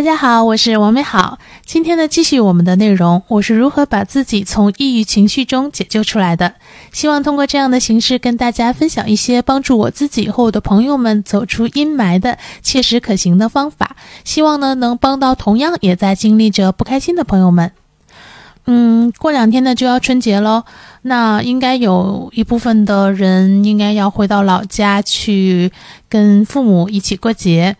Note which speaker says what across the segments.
Speaker 1: 大家好，我是王美好。今天呢，继续我们的内容，我是如何把自己从抑郁情绪中解救出来的。希望通过这样的形式，跟大家分享一些帮助我自己和我的朋友们走出阴霾的切实可行的方法。希望呢，能帮到同样也在经历着不开心的朋友们。嗯，过两天呢就要春节喽，那应该有一部分的人应该要回到老家去跟父母一起过节。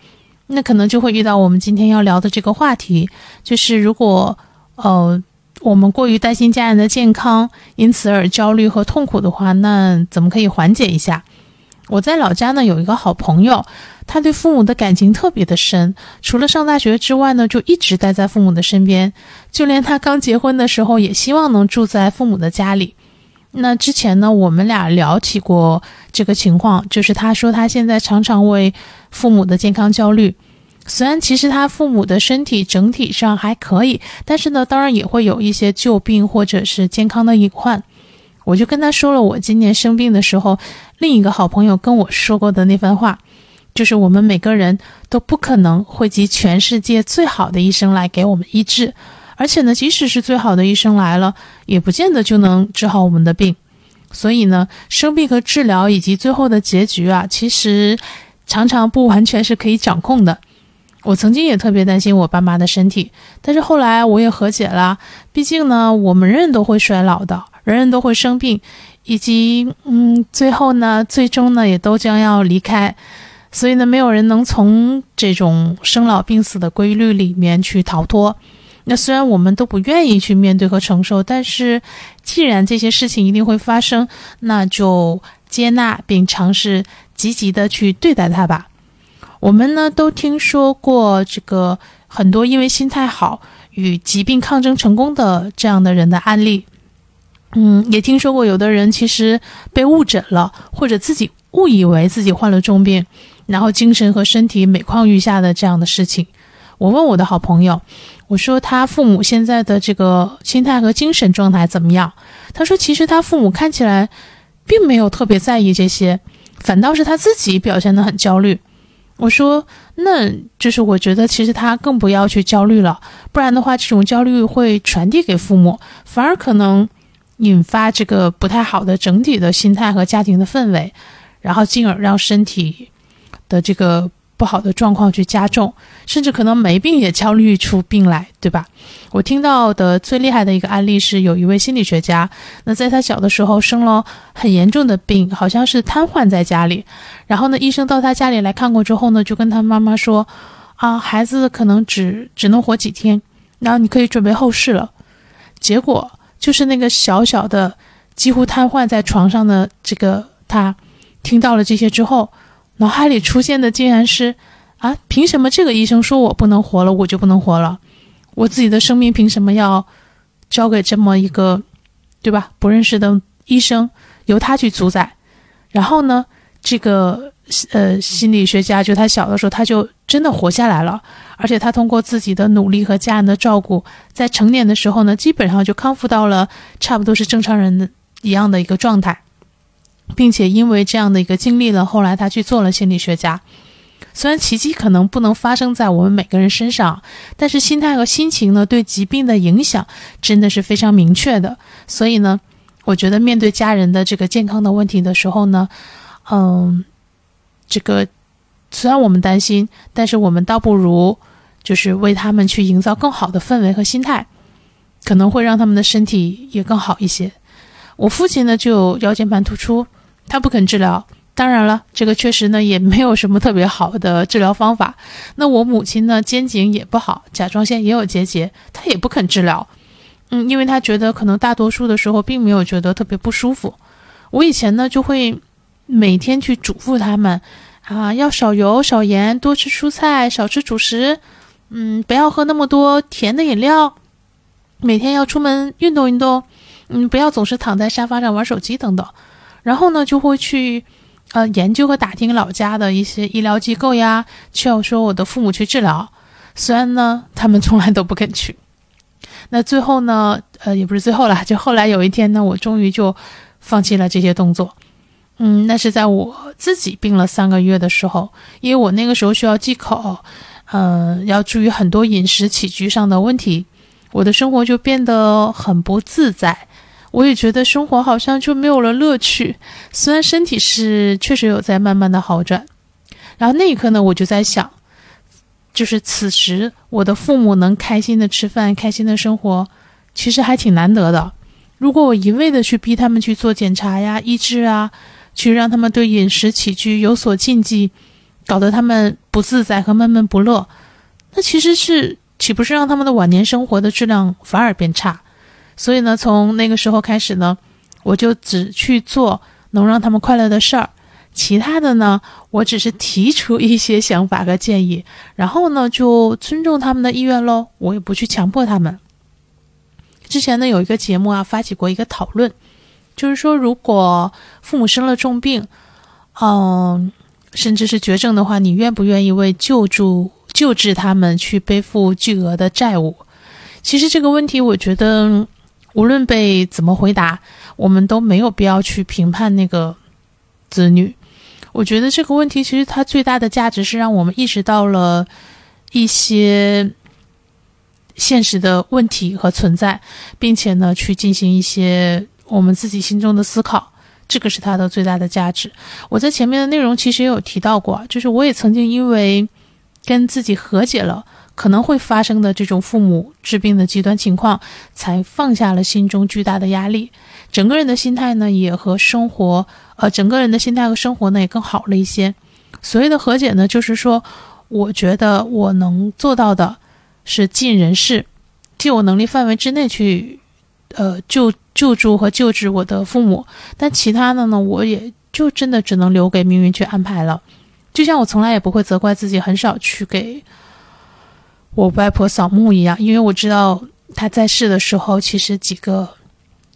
Speaker 1: 那可能就会遇到我们今天要聊的这个话题，就是如果呃我们过于担心家人的健康，因此而焦虑和痛苦的话，那怎么可以缓解一下？我在老家呢有一个好朋友，他对父母的感情特别的深，除了上大学之外呢，就一直待在父母的身边，就连他刚结婚的时候，也希望能住在父母的家里。那之前呢，我们俩聊起过这个情况，就是他说他现在常常为父母的健康焦虑。虽然其实他父母的身体整体上还可以，但是呢，当然也会有一些旧病或者是健康的隐患。我就跟他说了，我今年生病的时候，另一个好朋友跟我说过的那番话，就是我们每个人都不可能汇集全世界最好的医生来给我们医治。而且呢，即使是最好的医生来了，也不见得就能治好我们的病。所以呢，生病和治疗以及最后的结局啊，其实常常不完全是可以掌控的。我曾经也特别担心我爸妈的身体，但是后来我也和解了。毕竟呢，我们人人都会衰老的，人人都会生病，以及嗯，最后呢，最终呢，也都将要离开。所以呢，没有人能从这种生老病死的规律里面去逃脱。那虽然我们都不愿意去面对和承受，但是既然这些事情一定会发生，那就接纳并尝试积极的去对待它吧。我们呢都听说过这个很多因为心态好与疾病抗争成功的这样的人的案例，嗯，也听说过有的人其实被误诊了，或者自己误以为自己患了重病，然后精神和身体每况愈下的这样的事情。我问我的好朋友。我说他父母现在的这个心态和精神状态怎么样？他说其实他父母看起来并没有特别在意这些，反倒是他自己表现得很焦虑。我说那就是我觉得其实他更不要去焦虑了，不然的话这种焦虑会传递给父母，反而可能引发这个不太好的整体的心态和家庭的氛围，然后进而让身体的这个。不好的状况去加重，甚至可能没病也焦虑出病来，对吧？我听到的最厉害的一个案例是，有一位心理学家，那在他小的时候生了很严重的病，好像是瘫痪在家里。然后呢，医生到他家里来看过之后呢，就跟他妈妈说：“啊，孩子可能只只能活几天，然后你可以准备后事了。”结果就是那个小小的、几乎瘫痪在床上的这个他，听到了这些之后。脑海里出现的竟然是，啊，凭什么这个医生说我不能活了，我就不能活了？我自己的生命凭什么要交给这么一个，对吧？不认识的医生，由他去主宰？然后呢，这个呃心理学家就他小的时候他就真的活下来了，而且他通过自己的努力和家人的照顾，在成年的时候呢，基本上就康复到了差不多是正常人的一样的一个状态。并且因为这样的一个经历了，后来他去做了心理学家。虽然奇迹可能不能发生在我们每个人身上，但是心态和心情呢，对疾病的影响真的是非常明确的。所以呢，我觉得面对家人的这个健康的问题的时候呢，嗯，这个虽然我们担心，但是我们倒不如就是为他们去营造更好的氛围和心态，可能会让他们的身体也更好一些。我父亲呢就腰间盘突出。他不肯治疗，当然了，这个确实呢也没有什么特别好的治疗方法。那我母亲呢肩颈也不好，甲状腺也有结节，她也不肯治疗。嗯，因为她觉得可能大多数的时候并没有觉得特别不舒服。我以前呢就会每天去嘱咐他们啊，要少油少盐，多吃蔬菜，少吃主食，嗯，不要喝那么多甜的饮料，每天要出门运动运动，嗯，不要总是躺在沙发上玩手机等等。然后呢，就会去，呃，研究和打听老家的一些医疗机构呀，劝说我的父母去治疗。虽然呢，他们从来都不肯去。那最后呢，呃，也不是最后了，就后来有一天呢，我终于就放弃了这些动作。嗯，那是在我自己病了三个月的时候，因为我那个时候需要忌口，嗯，要注意很多饮食起居上的问题，我的生活就变得很不自在。我也觉得生活好像就没有了乐趣。虽然身体是确实有在慢慢的好转，然后那一刻呢，我就在想，就是此时我的父母能开心的吃饭、开心的生活，其实还挺难得的。如果我一味的去逼他们去做检查呀、医治啊，去让他们对饮食起居有所禁忌。搞得他们不自在和闷闷不乐，那其实是岂不是让他们的晚年生活的质量反而变差？所以呢，从那个时候开始呢，我就只去做能让他们快乐的事儿，其他的呢，我只是提出一些想法和建议，然后呢，就尊重他们的意愿喽，我也不去强迫他们。之前呢，有一个节目啊，发起过一个讨论，就是说，如果父母生了重病，嗯。甚至是绝症的话，你愿不愿意为救助救治他们去背负巨额的债务？其实这个问题，我觉得无论被怎么回答，我们都没有必要去评判那个子女。我觉得这个问题其实它最大的价值是让我们意识到了一些现实的问题和存在，并且呢，去进行一些我们自己心中的思考。这个是它的最大的价值。我在前面的内容其实也有提到过，就是我也曾经因为跟自己和解了可能会发生的这种父母治病的极端情况，才放下了心中巨大的压力，整个人的心态呢也和生活，呃，整个人的心态和生活呢也更好了一些。所谓的和解呢，就是说，我觉得我能做到的是尽人事，尽我能力范围之内去，呃，救。救助和救治我的父母，但其他的呢，我也就真的只能留给命运去安排了。就像我从来也不会责怪自己很少去给我外婆扫墓一样，因为我知道她在世的时候，其实几个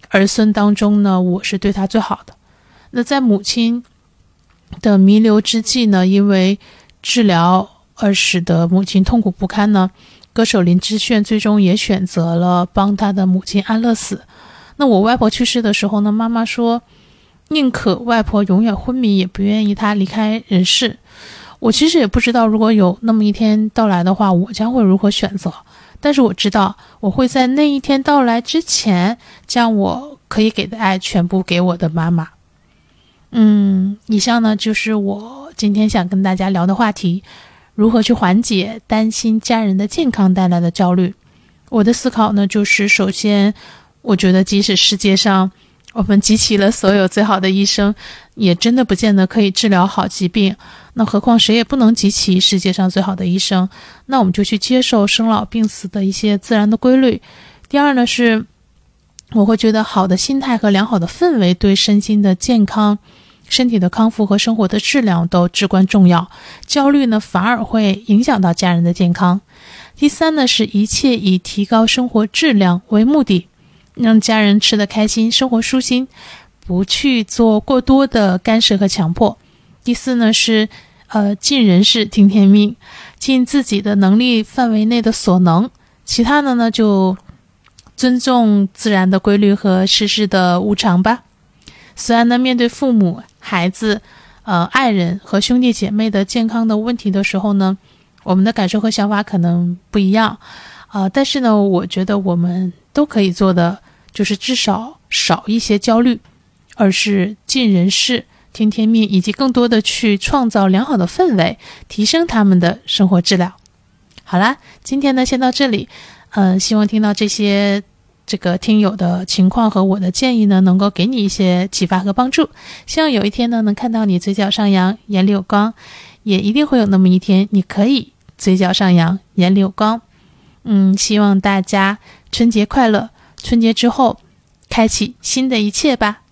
Speaker 1: 儿孙当中呢，我是对她最好的。那在母亲的弥留之际呢，因为治疗而使得母亲痛苦不堪呢，歌手林志炫最终也选择了帮他的母亲安乐死。那我外婆去世的。时候呢，妈妈说，宁可外婆永远昏迷，也不愿意她离开人世。我其实也不知道，如果有那么一天到来的话，我将会如何选择。但是我知道，我会在那一天到来之前，将我可以给的爱全部给我的妈妈。嗯，以上呢就是我今天想跟大家聊的话题：如何去缓解担心家人的健康带来的焦虑。我的思考呢，就是首先。我觉得，即使世界上我们集齐了所有最好的医生，也真的不见得可以治疗好疾病。那何况谁也不能集齐世界上最好的医生。那我们就去接受生老病死的一些自然的规律。第二呢，是我会觉得好的心态和良好的氛围对身心的健康、身体的康复和生活的质量都至关重要。焦虑呢，反而会影响到家人的健康。第三呢，是一切以提高生活质量为目的。让家人吃得开心，生活舒心，不去做过多的干涉和强迫。第四呢是，呃，尽人事，听天命，尽自己的能力范围内的所能，其他的呢就尊重自然的规律和世事的无常吧。虽然呢，面对父母、孩子、呃，爱人和兄弟姐妹的健康的问题的时候呢，我们的感受和想法可能不一样，啊，但是呢，我觉得我们都可以做的。就是至少少一些焦虑，而是尽人事、听天命，以及更多的去创造良好的氛围，提升他们的生活质量。好啦，今天呢先到这里，嗯，希望听到这些这个听友的情况和我的建议呢，能够给你一些启发和帮助。希望有一天呢，能看到你嘴角上扬，眼里有光，也一定会有那么一天，你可以嘴角上扬，眼里有光。嗯，希望大家春节快乐。春节之后，开启新的一切吧。